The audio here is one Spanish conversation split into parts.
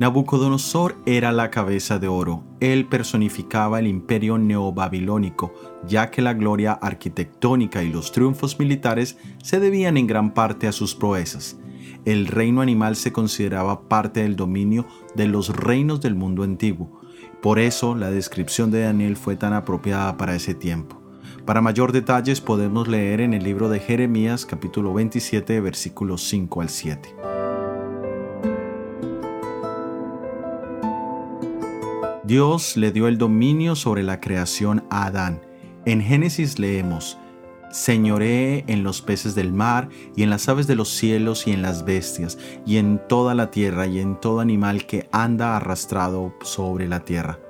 Nabucodonosor era la cabeza de oro. Él personificaba el imperio neobabilónico, ya que la gloria arquitectónica y los triunfos militares se debían en gran parte a sus proezas. El reino animal se consideraba parte del dominio de los reinos del mundo antiguo. Por eso la descripción de Daniel fue tan apropiada para ese tiempo. Para mayor detalles podemos leer en el libro de Jeremías capítulo 27 versículos 5 al 7. Dios le dio el dominio sobre la creación a Adán. En Génesis leemos, Señoree en los peces del mar y en las aves de los cielos y en las bestias y en toda la tierra y en todo animal que anda arrastrado sobre la tierra.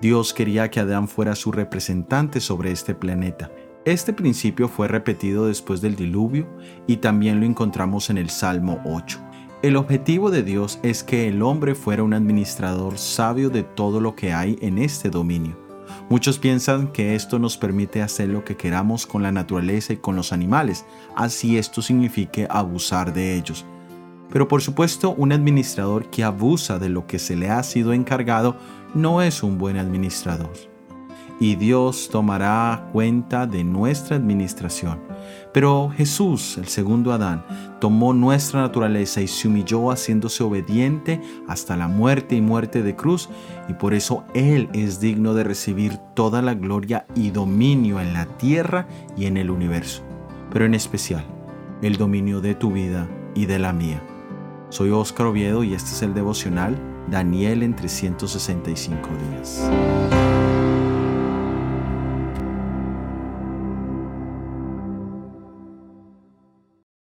Dios quería que Adán fuera su representante sobre este planeta. Este principio fue repetido después del diluvio y también lo encontramos en el Salmo 8. El objetivo de Dios es que el hombre fuera un administrador sabio de todo lo que hay en este dominio. Muchos piensan que esto nos permite hacer lo que queramos con la naturaleza y con los animales, así esto signifique abusar de ellos. Pero por supuesto, un administrador que abusa de lo que se le ha sido encargado no es un buen administrador y Dios tomará cuenta de nuestra administración. Pero Jesús, el segundo Adán, tomó nuestra naturaleza y se humilló haciéndose obediente hasta la muerte y muerte de cruz, y por eso Él es digno de recibir toda la gloria y dominio en la tierra y en el universo, pero en especial el dominio de tu vida y de la mía. Soy Óscar Oviedo y este es el devocional Daniel en 365 días.